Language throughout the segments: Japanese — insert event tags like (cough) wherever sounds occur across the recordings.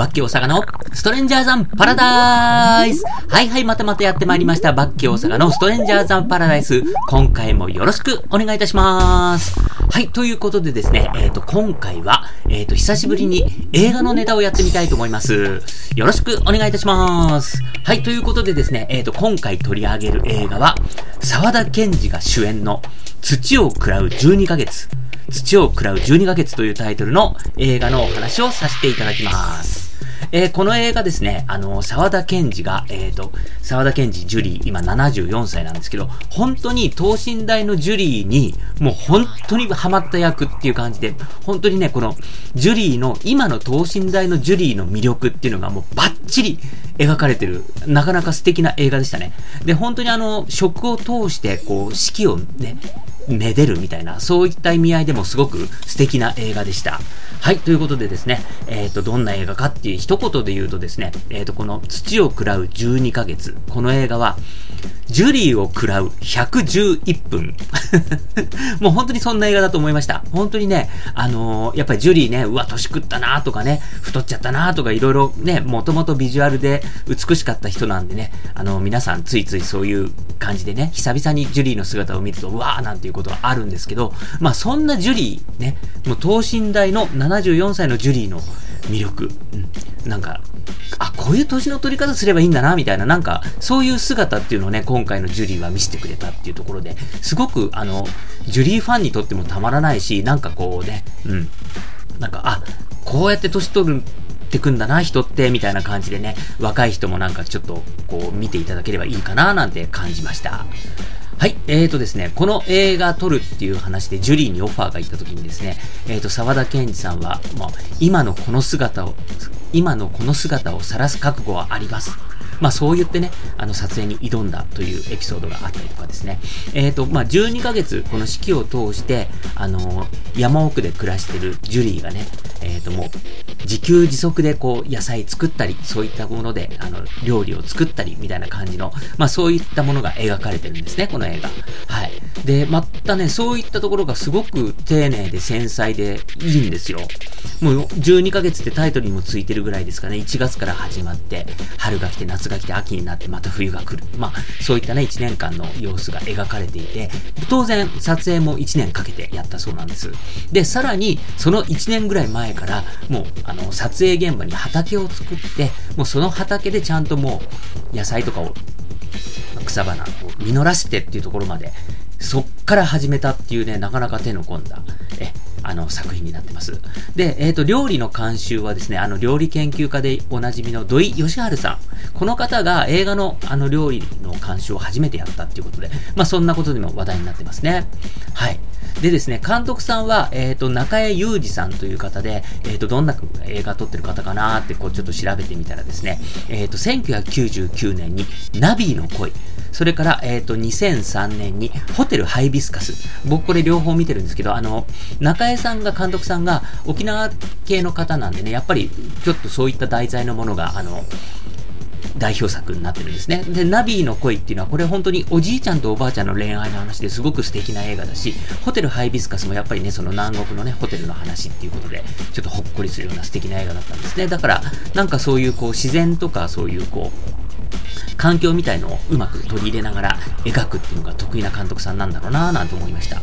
バッキー大阪のストレンジャーザンパラダイスはいはい、またまたやってまいりました。バッキー大阪のストレンジャーザンパラダイス。今回もよろしくお願いいたします。はい、ということでですね、えっ、ー、と、今回は、えっ、ー、と、久しぶりに映画のネタをやってみたいと思います。よろしくお願いいたします。はい、ということでですね、えっ、ー、と、今回取り上げる映画は、沢田健二が主演の土を喰らう12ヶ月。土を喰らう12ヶ月というタイトルの映画のお話をさせていただきます。えー、この映画ですね、あの、沢田健二が、えっ、ー、と、沢田健二ジュリー、今74歳なんですけど、本当に等身大のジュリーに、もう本当にハマった役っていう感じで、本当にね、この、ジュリーの、今の等身大のジュリーの魅力っていうのがもうバッチリ描かれてる、なかなか素敵な映画でしたね。で、本当にあの、食を通して、こう、四季をね、めでるみたいな、そういった意味合いでもすごく素敵な映画でした。はい、ということでですね、えっ、ー、と、どんな映画かっていう一言で言うとですね、えっ、ー、と、この土を喰らう12ヶ月、この映画は、ジュリーを喰らう111分。(laughs) もう本当にそんな映画だと思いました。本当にね、あのー、やっぱりジュリーね、うわ、年食ったなとかね、太っちゃったなとかいろいろね、もともとビジュアルで美しかった人なんでね、あの皆さんついついそういう感じでね、久々にジュリーの姿を見ると、うわーなんていうことがあるんですけど、まあそんなジュリー、ね、もう等身大の74歳のジュリーの魅力、うん、なんか、あ、こういう年の取り方すればいいんだな、みたいな、なんか、そういう姿っていうのをね、今回のジュリーは見せてくれたっていうところで、すごく、あの、ジュリーファンにとってもたまらないし、なんかこうね、うん、なんか、あ、こうやって年取るってくんだな、人って、みたいな感じでね、若い人もなんかちょっと、こう、見ていただければいいかな、なんて感じました。はい、えーとですね、この映画撮るっていう話でジュリーにオファーが行った時にですね、えーと、沢田健二さんは、まあ、今のこの姿を、今のこの姿を晒す覚悟はあります。まあそう言ってね、あの撮影に挑んだというエピソードがあったりとかですね。えっ、ー、と、まあ12ヶ月この四季を通して、あの山奥で暮らしてるジュリーがね、えっ、ー、ともう自給自足でこう野菜作ったり、そういったものであの料理を作ったりみたいな感じの、まあそういったものが描かれてるんですね、この映画。はい。で、またね、そういったところがすごく丁寧で繊細でいいんですよ。もう12ヶ月ってタイトルにもついてるぐらいですかね、1月から始まって、春が来て夏がが来て秋になってまた冬が来る。まあ、そういったね、1年間の様子が描かれていて、当然、撮影も1年かけてやったそうなんです。で、さらに、その1年ぐらい前から、もう、あの、撮影現場に畑を作って、もうその畑でちゃんともう、野菜とかを、草花を実らせてっていうところまで、そっから始めたっていうね、なかなか手の込んだ、え、あの、作品になってます。で、えっ、ー、と、料理の監修はですね、あの、料理研究家でおなじみの土井義治さん。この方が映画のあの料理の監修を初めてやったっていうことで、まあ、そんなことでも話題になってますね。はい。でですね、監督さんは、えっ、ー、と、中江裕二さんという方で、えっ、ー、と、どんな映画撮ってる方かなーって、こう、ちょっと調べてみたらですね、えっ、ー、と、1999年に、ナビの恋。それから、えっ、と、2003年に、ホテルハイビスカス。僕これ両方見てるんですけど、あの、中江さんが、監督さんが、沖縄系の方なんでね、やっぱり、ちょっとそういった題材のものが、あの、代表作になってるんですね。で、ナビーの恋っていうのは、これ本当におじいちゃんとおばあちゃんの恋愛の話ですごく素敵な映画だし、ホテルハイビスカスもやっぱりね、その南国のね、ホテルの話っていうことで、ちょっとほっこりするような素敵な映画だったんですね。だから、なんかそういうこう、自然とかそういうこう、環境みたいのをうまく取り入れながら描くっていうのが得意な監督さんなんだろうなぁなんて思いました。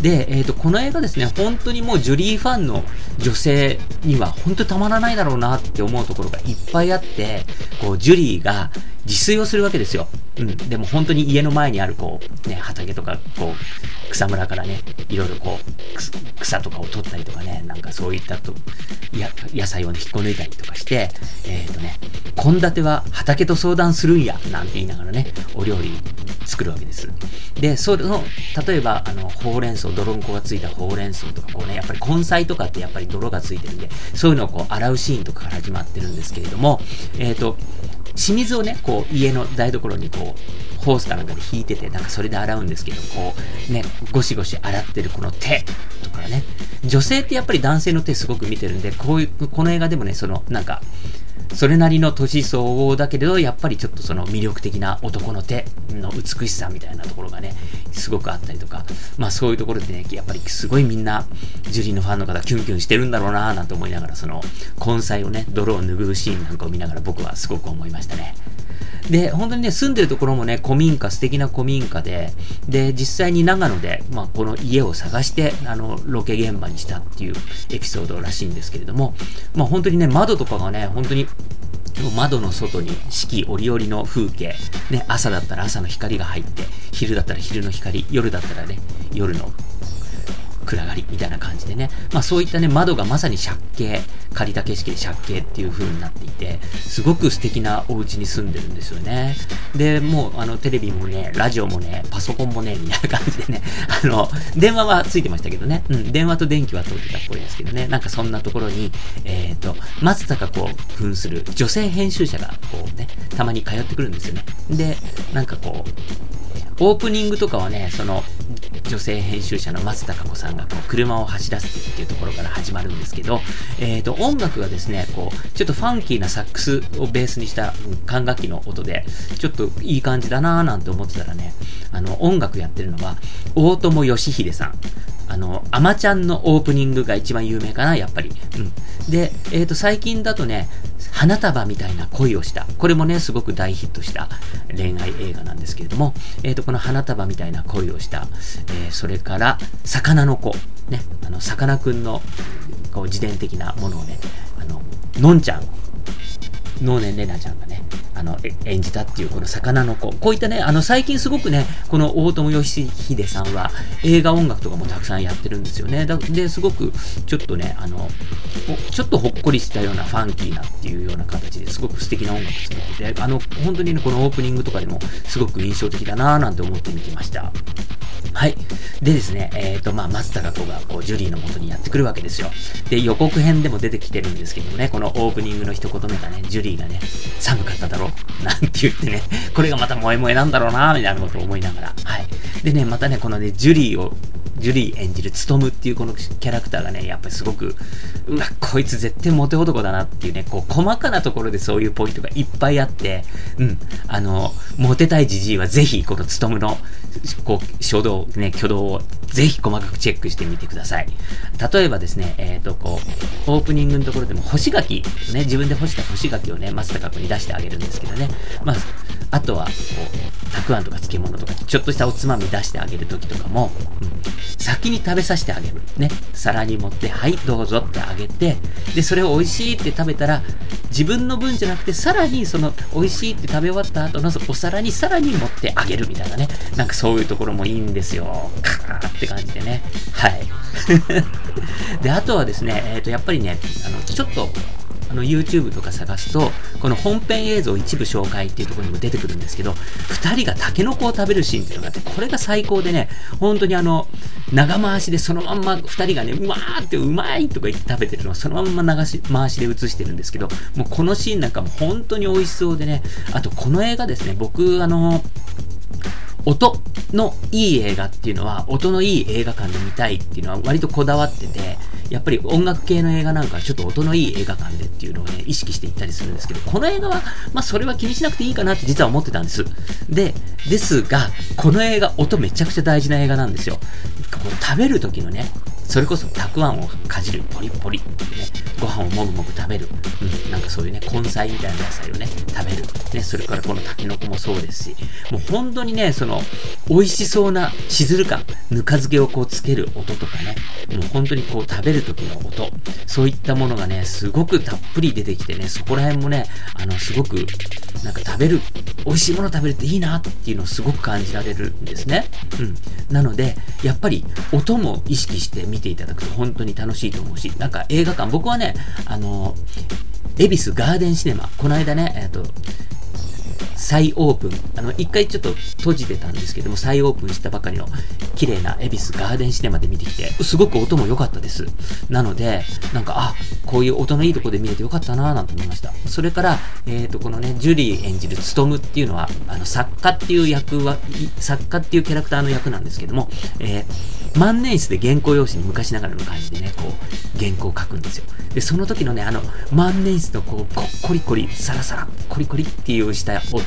で、えっ、ー、と、この映画ですね、本当にもうジュリーファンの女性には本当にたまらないだろうなって思うところがいっぱいあって、こう、ジュリーが自炊をするわけですよ。うん。でも本当に家の前にあるこう、ね、畑とか、こう、草むらからね、いろいろこう、草とかを取ったりとかね、なんかそういったと、や、野菜をね、引っこ抜いたりとかして、えっ、ー、とね、献立は畑と相談するんや、なんて言いながらね、お料理作るわけです。で、その、例えば、あの、ほうれん草、泥んこがついたほうれん草とか、こうね、やっぱり根菜とかってやっぱり泥がついてるんで、そういうのをこう、洗うシーンとかから始まってるんですけれども、えっ、ー、と、清水をね、こう、家の台所にこう、ホースかなんかで引いてて、なんかそれで洗うんですけど、こう、ね、ゴシゴシ洗ってるこの手とかね、女性ってやっぱり男性の手すごく見てるんで、こういう、この映画でもね、その、なんか、それなりの年相応だけれど、やっぱりちょっとその魅力的な男の手の美しさみたいなところがね、すごくあったりとか、まあそういうところでね、やっぱりすごいみんな、ジュリーのファンの方キュンキュンしてるんだろうなぁなんて思いながら、その、根菜をね、泥を拭うシーンなんかを見ながら僕はすごく思いましたね。で、本当にね、住んでるところもね、古民家、素敵な古民家で、で、実際に長野で、まあ、この家を探して、あの、ロケ現場にしたっていうエピソードらしいんですけれども、まあ、本当にね、窓とかがね、本当に窓の外に四季折々の風景、ね、朝だったら朝の光が入って、昼だったら昼の光、夜だったらね、夜の暗がりみたいな感じでね、まあそういったね、窓がまさに借景、借りた景色で借景っていう風になっていて、すごく素敵なお家に住んでるんですよね。で、もうあのテレビもね、ラジオもね、パソコンもね、みたいな感じでね、(laughs) あの、電話はついてましたけどね、うん、電話と電気は通ってたっぽいですけどね、なんかそんなところに、えっ、ー、と、松坂こう、扮する女性編集者がこうね、たまに通ってくるんですよね。で、なんかこう、オープニングとかはね、その、女性編集者の松たか子さんがこう車を走らせてっていうところから始まるんですけど、えっ、ー、と、音楽がですね、こう、ちょっとファンキーなサックスをベースにした管楽器の音で、ちょっといい感じだなぁなんて思ってたらね、あの、音楽やってるのは、大友義秀さん。あの、アマちゃんのオープニングが一番有名かな、やっぱり。うん。で、えっ、ー、と、最近だとね、花束みたいな恋をした。これもね、すごく大ヒットした恋愛映画なんですけれども、えっ、ー、と、この花束みたいな恋をした、えー、それから、魚の子。ね、あの、さかなクンの、こう、自伝的なものをね、あの、のんちゃん、能年玲奈ちゃんがね、あの、演じたっていうこの魚の子。こういったね、あの、最近すごくね、この大友義秀さんは映画音楽とかもたくさんやってるんですよね。で、すごくちょっとね、あの、ちょっとほっこりしたようなファンキーなっていうような形ですごく素敵な音楽作ってて、あの、本当にね、このオープニングとかでもすごく印象的だなぁなんて思って見てました。はい。でですね、えっ、ー、と、まあ、松坂子が、こう、ジュリーの元にやってくるわけですよ。で、予告編でも出てきてるんですけどもね、このオープニングの一言目がね、ジュリーがね、寒かっただろうなんて言ってね、これがまた萌え萌えなんだろうなみたいなことを思いながら、はい。でね、またね、このね、ジュリーをジュリー演じるツトムっていうこのキャラクターがね、やっぱりすごく、うわ、こいつ絶対モテ男だなっていうね、こう、細かなところでそういうポイントがいっぱいあって、うん、あの、モテたいじじいはぜひ、このツトムの、こう、初動、ね、挙動をぜひ細かくチェックしてみてください。例えばですね、えっ、ー、と、こう、オープニングのところでも干し柿、ね、自分で干した干し柿をね、松坂君に出してあげるんですけどね、まあ、あとは、こう、たくあんとか漬物とか、ちょっとしたおつまみ出してあげるときとかも、うん、先に食べさせてあげる。ね。皿に盛って、はい、どうぞってあげて、で、それを美味しいって食べたら、自分の分じゃなくて、さらにその、美味しいって食べ終わった後のお皿にさらに盛ってあげるみたいなね。なんかそういうところもいいんですよ。カーって感じでね。はい。(laughs) で、あとはですね、えっ、ー、と、やっぱりね、あの、ちょっと、の YouTube とか探すと、この本編映像一部紹介っていうところにも出てくるんですけど、二人がタケノコを食べるシーンっていうのがあって、これが最高でね、本当にあの、長回しでそのまんま二人がね、うわーってうまいとか言って食べてるのをそのまんま流し、回しで映してるんですけど、もうこのシーンなんかも本当に美味しそうでね、あとこの映画ですね、僕あの、音のいい映画っていうのは、音のいい映画館で見たいっていうのは割とこだわってて、やっぱり音楽系の映画なんかはちょっと音のいい映画館でっていうのをね、意識していったりするんですけど、この映画は、まあそれは気にしなくていいかなって実は思ってたんです。で、ですが、この映画、音めちゃくちゃ大事な映画なんですよ。こう食べる時のね、それこそたくあんをかじる、ポリポリってね、ご飯をもぐもぐ食べる、うん、なんかそういうね、根菜みたいな野菜をね、食べる。ね、それからこのタケノコもそうですし、もう本当にね、その、美味しそうなしずる感、ぬか漬けをこうつける音とかね、もう本当にこう食べるる時の音、そういったものがね、すごくたっぷり出てきてね、そこら辺もね、あの、すごく、なんか食べる、美味しいもの食べるっていいなっていうのをすごく感じられるんですね。うん。なので、やっぱり音も意識して見ていただくと本当に楽しいと思うし、なんか映画館、僕はね、あの、恵比寿ガーデンシネマ、この間ね、えっ、と、再オープン。あの、一回ちょっと閉じてたんですけども、再オープンしたばかりの綺麗な恵比寿ガーデンシネマで見てきて、すごく音も良かったです。なので、なんか、あ、こういう音のいいとこで見れてよかったなぁなんて思いました。それから、えっ、ー、と、このね、ジュリー演じるツトムっていうのは、あの、作家っていう役は、作家っていうキャラクターの役なんですけども、えー、万年筆で原稿用紙に昔ながらの感じでね、こう、原稿を書くんですよ。で、その時のね、あの、万年筆のこう、コリコリ、サラサラ、コリコリっていうした音。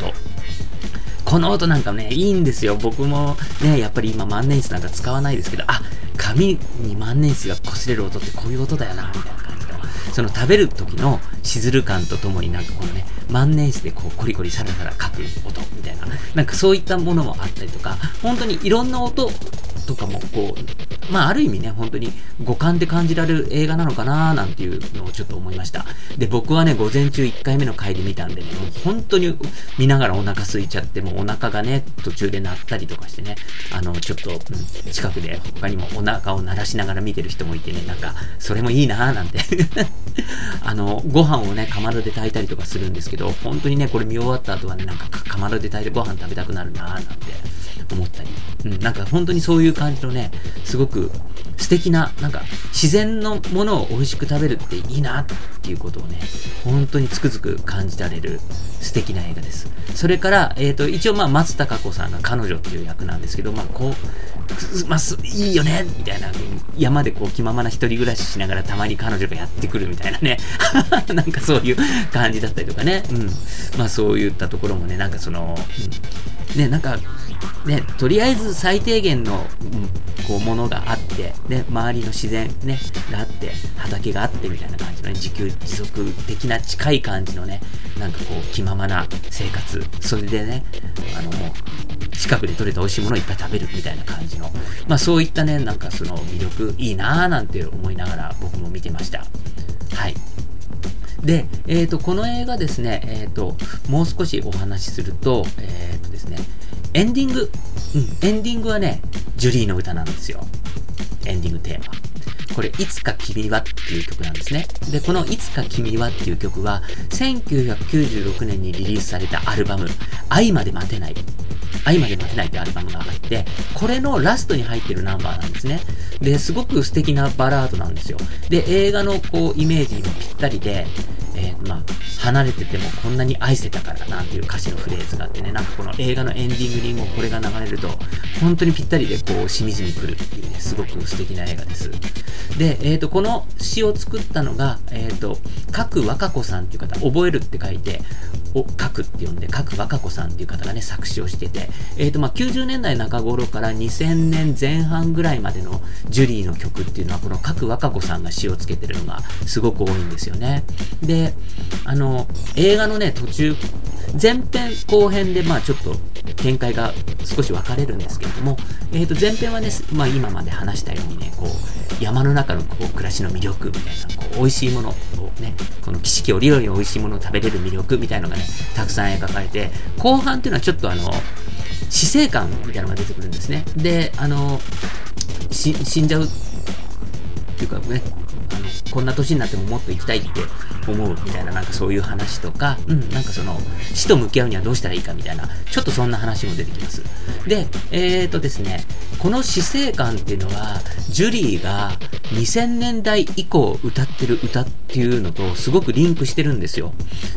この音なんかね、いいんですよ。僕もね、やっぱり今万年筆なんか使わないですけど、あ、紙に万年筆が擦れる音ってこういう音だよな、みたいな感じの。その食べる時のしずる感とともになんかこのね、万年筆でこうコリコリサラサラ書く音みたいな、なんかそういったものもあったりとか、本当にいろんな音とかもこう、まあある意味ね、本当に五感で感じられる映画なのかななんていうのをちょっと思いました。で、僕はね、午前中1回目の回で見たんでね、もう本当に見ながらお腹空いちゃって、もうお腹がね、途中で鳴ったりとかしてね、あの、ちょっと、うん、近くで他にもお腹を鳴らしながら見てる人もいてね、なんか、それもいいなーなんて (laughs) あの、ご飯をね、かまどで炊いたりとかするんですけどど、本当にね、これ見終わった後はね、なんかかまどで炊いてご飯食べたくなるなーなんて思ったり、うん、なんか本当にそういう感じのね、すごく素敵な、なんか自然のものを美味しく食べるっていいなっていうことをね、本当につくづく感じられる素敵な映画です。それから、えっ、ー、と、一応まあ松たか子さんが彼女っていう役なんですけど、まあこう、まあ、いいよねみたいな、山でこう気ままな一人暮らししながらたまに彼女がやってくるみたいなね、なんかそういう感じだったりとかね、うん。まあそういったところもね、なんかその、うん、ね、なんか、ね、とりあえず最低限の、うん、こうものがあって、ね、周りの自然、ね、があって、畑があってみたいな感じの、ね、自給自足的な近い感じのね、なんかこう気ままな生活、それでね、あの、近くで採れた美味しいものをいっぱい食べるみたいな感じの、まあそういったね、なんかその魅力いいなぁなんて思いながら僕も見てました。はい。で、えっ、ー、と、この映画ですね、えっ、ー、と、もう少しお話しすると、えっ、ー、とですね、エンディング、うん、エンディングはね、ジュリーの歌なんですよ。エンディングテーマ。これ、いつか君はっていう曲なんですね。で、このいつか君はっていう曲は、1996年にリリースされたアルバム、愛まで待てない。愛まで待てないってアルバムが入って、これのラストに入ってるナンバーなんですね。で、すごく素敵なバラードなんですよ。で、映画のこう、イメージにもぴったりで、えー、まあ、離れててもこんなに愛せたからなんていう歌詞のフレーズがあってね、なんかこの映画のエンディングにもこれが流れると、本当にぴったりでこう、しみじみくるっていうね、すごく素敵な映画です。で、えっ、ー、と、この詩を作ったのが、えっ、ー、と、角若子さんっていう方、覚えるって書いて、お、角って呼んで、角若子さんっていう方がね、作詞をしてて、えっ、ー、と、まあ、90年代中頃から2000年前半ぐらいまでのジュリーの曲っていうのは、この角若子さんが詩をつけてるのがすごく多いんですよね。で、あの、映画のね、途中、前編後編でまあちょっと展開が少し分かれるんですけれども、えっ、ー、と前編はね、まあ今まで話したようにね、こう山の中のこう暮らしの魅力みたいな、こう美味しいものをね、この景色をりより美味しいものを食べれる魅力みたいなのがね、たくさん描かれて、後半っていうのはちょっとあの、死生観みたいなのが出てくるんですね。で、あの、死んじゃうっていうかね、あの、こんな年になってももっと行きたいって思うみたいな、なんかそういう話とか、うん、なんかその、死と向き合うにはどうしたらいいかみたいな、ちょっとそんな話も出てきます。で、えーとですね、この死生観っていうのは、ジュリーが2000年代以降歌ってる歌っていうのとすごくリンクしてるんですよ。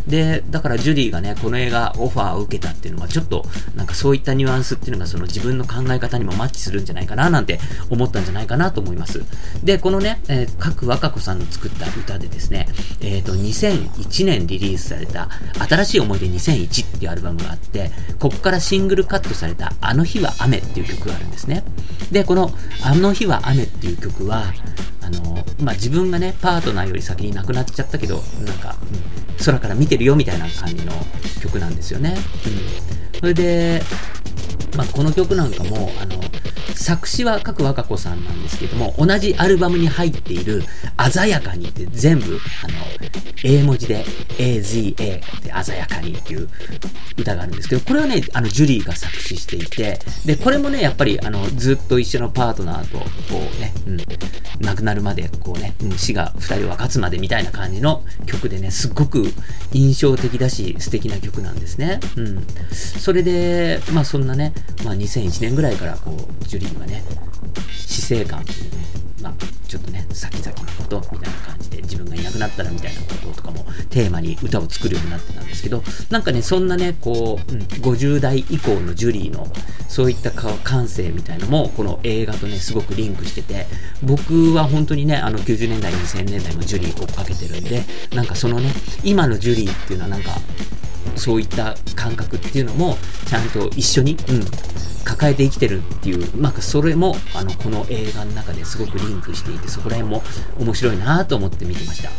で、だからジュリーがね、この映画オファーを受けたっていうのは、ちょっと、なんかそういったニュアンスっていうのがその自分の考え方にもマッチするんじゃないかななんて思ったんじゃないかなと思います。で、このね、えー、各若子さんの作った歌でですね、えっ、ー、と、2001年リリースされた、新しい思い出2001っていうアルバムがあって、ここからシングルカットされた、あの日は雨っていう曲があるんですね。で、この、あの日は雨っていう曲は、あの、まあ、自分がね、パートナーより先に亡くなっちゃったけど、なんか、うん、空から見てるよみたいな感じの曲なんですよね。うん。それで、まあ、この曲なんかも、あの、作詞は角和歌子さんなんですけども、同じアルバムに入っている、鮮やかにって全部、あの、英文字で、AZA で鮮やかにっていう歌があるんですけど、これはね、あの、ジュリーが作詞していて、で、これもね、やっぱり、あの、ずっと一緒のパートナーと、こうね、うん、亡くなるまで、こうね、うん、死が二人分かつまでみたいな感じの曲でね、すっごく印象的だし、素敵な曲なんですね。うん。それで、まあそんなね、まあ2001年ぐらいから、こう、ジュリーはね、死生観というねまあ、ちょっとね、先々のことみたいな感じで、自分がいなくなったらみたいなこととかもテーマに歌を作るようになってたんですけど、なんかね、そんなね、こう、うん、50代以降のジュリーの、そういった感性みたいのも、この映画とね、すごくリンクしてて、僕は本当にね、あの90年代、2000年代のジュリー追っかけてるんで、なんかそのね、今のジュリーっていうのはなんか、そういった感覚っていうのも、ちゃんと一緒に、うん、抱えて生きてるっていう、なんかそれも、あの、この映画の中ですごくリンクしていて、そこら辺も面白いなと思って見てました。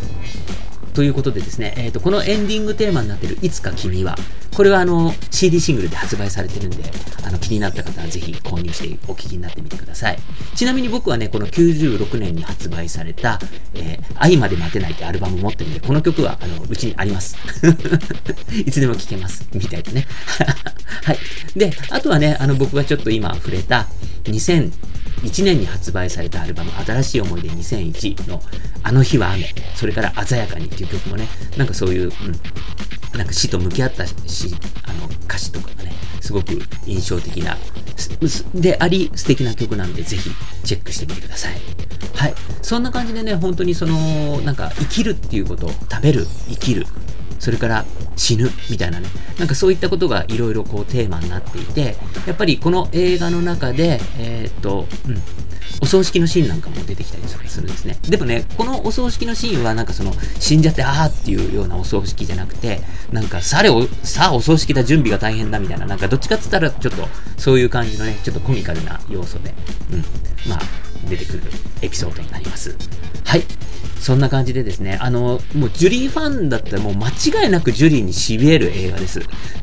ということでですね、えっ、ー、と、このエンディングテーマになってるいつか君は、これはあの、CD シングルで発売されてるんで、あの、気になった方はぜひ購入してお聞きになってみてください。ちなみに僕はね、この96年に発売された、えー、愛まで待てないってアルバム持ってるんで、この曲は、あの、うちにあります。(laughs) いつでも聴けます。みたいなね。(laughs) はい。で、あとはね、あの、僕がちょっと今触れた、1年に発売されたアルバム、新しい思い出2001の、あの日は雨、それから鮮やかにっていう曲もね、なんかそういう、うん、なんか死と向き合ったし、あの、歌詞とかがね、すごく印象的な、であり、素敵な曲なんで、ぜひチェックしてみてください。はい。そんな感じでね、本当にその、なんか生きるっていうこと、食べる、生きる、それから死ぬみたいなね、なんかそういったことがいろいろこうテーマになっていて、やっぱりこの映画の中で、えー、っと、うん、お葬式のシーンなんかも出てきたりするんですね。でもね、このお葬式のシーンはなんかその死んじゃってあーっていうようなお葬式じゃなくて、なんかされお、さあお葬式だ準備が大変だみたいな、なんかどっちかって言ったらちょっとそういう感じのね、ちょっとコミカルな要素で、うん、まあ出てくるエピソードになります。はい。そんな感じでですね、あの、もうジュリーファンだったらもう間違いなくジュリーに痺れる映画です。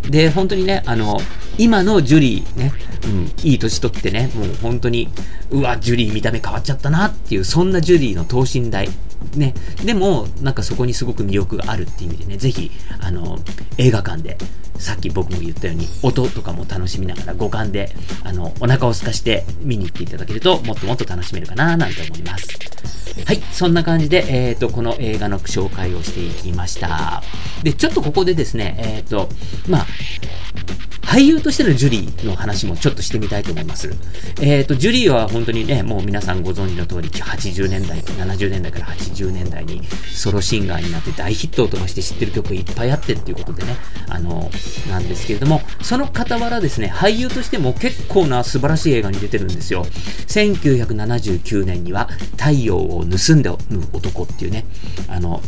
で、本当にね、あの、今のジュリーね、うん、いい年取ってね、もう本当に、うわ、ジュリー見た目変わっちゃったなっていう、そんなジュリーの等身大。ね、でも、なんかそこにすごく魅力があるっていう意味でね、ぜひ、あの、映画館で、さっき僕も言ったように、音とかも楽しみながら五感で、あの、お腹を空かして見に行っていただけると、もっともっと楽しめるかな、なんて思います。はい、そんな感じで、えっ、ー、と、この映画の紹介をしていきました。で、ちょっとここでですね、えっ、ー、と、まあ、俳優としてのジュリーの話もちょっとしてみたいと思います。えっ、ー、と、ジュリーは本当にね、もう皆さんご存知の通り、80年代、70年代から80年代にソロシンガーになって大ヒットを飛ばして知ってる曲いっぱいあってっていうことでね、あの、なんですけれども、その傍らですね、俳優としても結構な素晴らしい映画に出てるんですよ。1979年には、太陽を盗んで男っていうね、あの、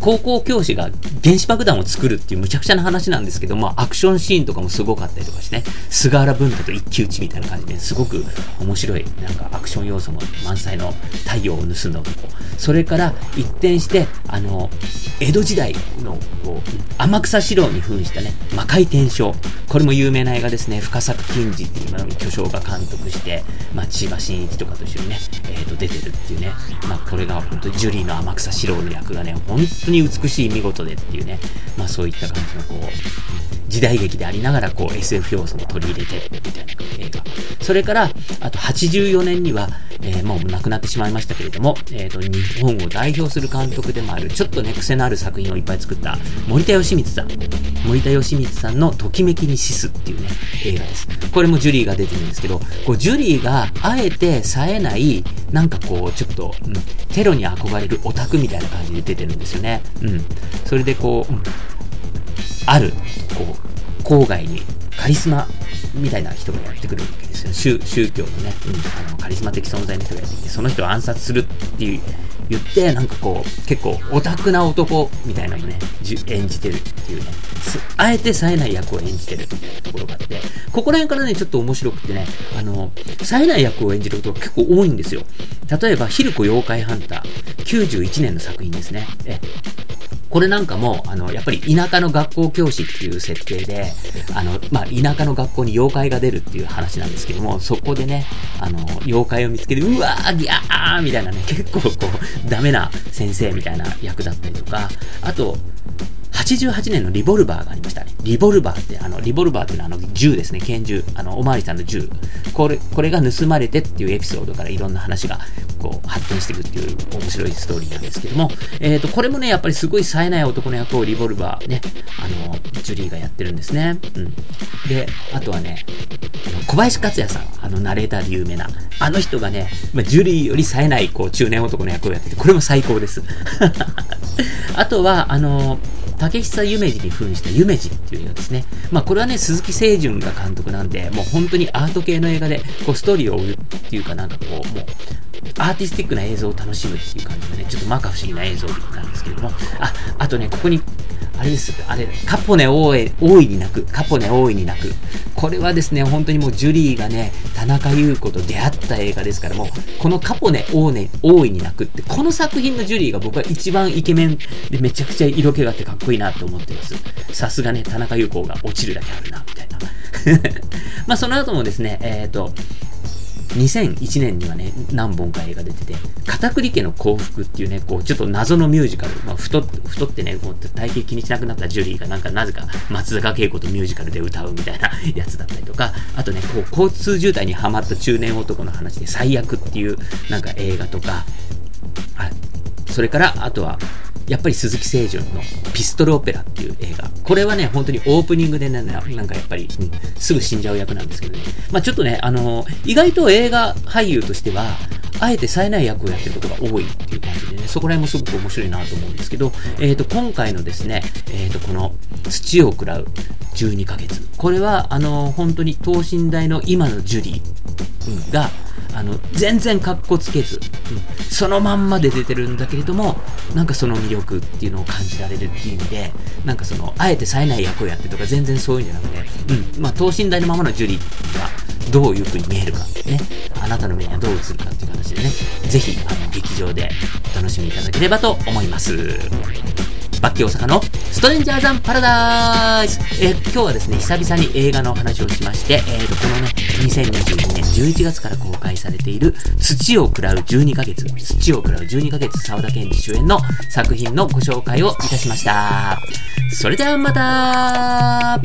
高校教師が原子爆弾を作るっていう無茶苦茶な話なんですけども、アクションシーンとかもすごかったりとかしてね、菅原文太と一騎打ちみたいな感じですごく面白い、なんかアクション要素も満載の太陽を盗んだ男。それから一転して、あの、江戸時代のこう天草四郎に扮したね、魔界転生。これも有名な映画ですね。深作金次っていう巨匠が監督して、まあ、千葉真一とかと一緒にね、えー、と出てるっていうね、まあ、これが本当ジュリーの天草四郎の役がね、本当に美しい見事でっていうね、まあそういった感じのこう、時代劇でありながらこう SF 要素も取り入れてみたいな映画。それから、あと84年には、えー、もう亡くなってしまいましたけれども、えっ、ー、と、日本を代表する監督でもある、ちょっとね、癖のある作品をいっぱい作った森田義満さん。森田義満さんのときめきに死すっていうね、映画です。これもジュリーが出てるんですけど、こう、ジュリーがあえて冴えない、なんかこう、ちょっと、うん、テロに憧れるオタクみたいな感じで出てるんですよね。うん。それでこう、うん、ある、こう、郊外にカリスマみたいな人がやってくるわけ。宗宗教のね、うん、あのカリスマ的存在の人がやってその人を暗殺するっていう、言って、なんかこう、結構オタクな男みたいなのね、演じてるっていうね、あえて冴えない役を演じてるいなところがあって、ここら辺からね、ちょっと面白くてね、あの、冴えない役を演じることが結構多いんですよ。例えば、ヒルコ妖怪ハンター、91年の作品ですね。えこれなんかも、あの、やっぱり田舎の学校教師っていう設定で、あの、まあ、田舎の学校に妖怪が出るっていう話なんですけども、そこでね、あの、妖怪を見つけて、うわー、ギャーみたいなね、結構こう、ダメな先生みたいな役だったりとか、あと、88年のリボルバーがありましたね。リボルバーって、あの、リボルバーっていうのはあの銃ですね、拳銃。あの、おまわりさんの銃。これ、これが盗まれてっていうエピソードからいろんな話がこう、発展していくっていう面白いストーリーなんですけども、えっ、ー、と、これもね、やっぱりすごい冴えない男の役をリボルバーね、あの、ジュリーがやってるんですね。うん。で、あとはね、小林克也さん、あの、ナレーターで有名な、あの人がね、まあ、ジュリーより冴えない、こう、中年男の役をやってて、これも最高です。(laughs) あとは、あの、竹久夢二に扮した夢二っていうのですね。まあこれはね、鈴木清純が監督なんで、もう本当にアート系の映画で、こうストーリーを追うっていうかなんかこう、もう、アーティスティックな映像を楽しむっていう感じでね、ちょっと摩訶不思議な映像なんですけれども、あ、あとね、ここにあれです、あれ、カポネ大い大いに泣く、カポネ大いに泣く。これはですね、本当にもうジュリーがね、田中優子と出会った映画ですから、もう、このカポネ大い大いに泣くって、この作品のジュリーが僕は一番イケメンでめちゃくちゃ色気があってかっこいいなと思ってます。さすがね、田中優子が落ちるだけあるな、みたいな。(laughs) まあ、その後もですね、えっ、ー、と、2001年にはね、何本か映画出てて、片栗家の幸福っていうね、こう、ちょっと謎のミュージカル、まあ、太太ってね、もう体型気にしなくなったジュリーがなんかなぜか松坂慶子とミュージカルで歌うみたいな (laughs) やつだったりとか、あとね、こう、交通渋滞にはまった中年男の話で最悪っていうなんか映画とか、あそれから、あとは、やっぱり鈴木清純のピストルオペラっていう映画。これはね、本当にオープニングでね、なんかやっぱり、うん、すぐ死んじゃう役なんですけどね。まあちょっとね、あの、意外と映画俳優としては、あえて冴えない役をやってることが多いっていう感じでね、そこら辺もすごく面白いなと思うんですけど、えっ、ー、と、今回のですね、えっ、ー、と、この土を食らう12ヶ月。これは、あの本当に等身大の今のジュリーが、あの、全然格好つけず、うん、そのまんまで出てるんだけれども、なんかその魅力っていうのを感じられるっていう意味で、なんかその、あえて冴えない役をやってとか全然そういうんじゃなくて、うん、まあ、等身大のままのジュリーが、どういう風に見えるか、ね、あなたの目にはどう映るかっていう形でね、ぜひ、あの、劇場でお楽しみいただければと思います。バッキー大阪のストレンジャーザンパラダイスえ今日はですね、久々に映画のお話をしまして、えーと、このね、2022年11月から公開されている土を喰らう12ヶ月、土を喰らう12ヶ月沢田健二主演の作品のご紹介をいたしました。それではまた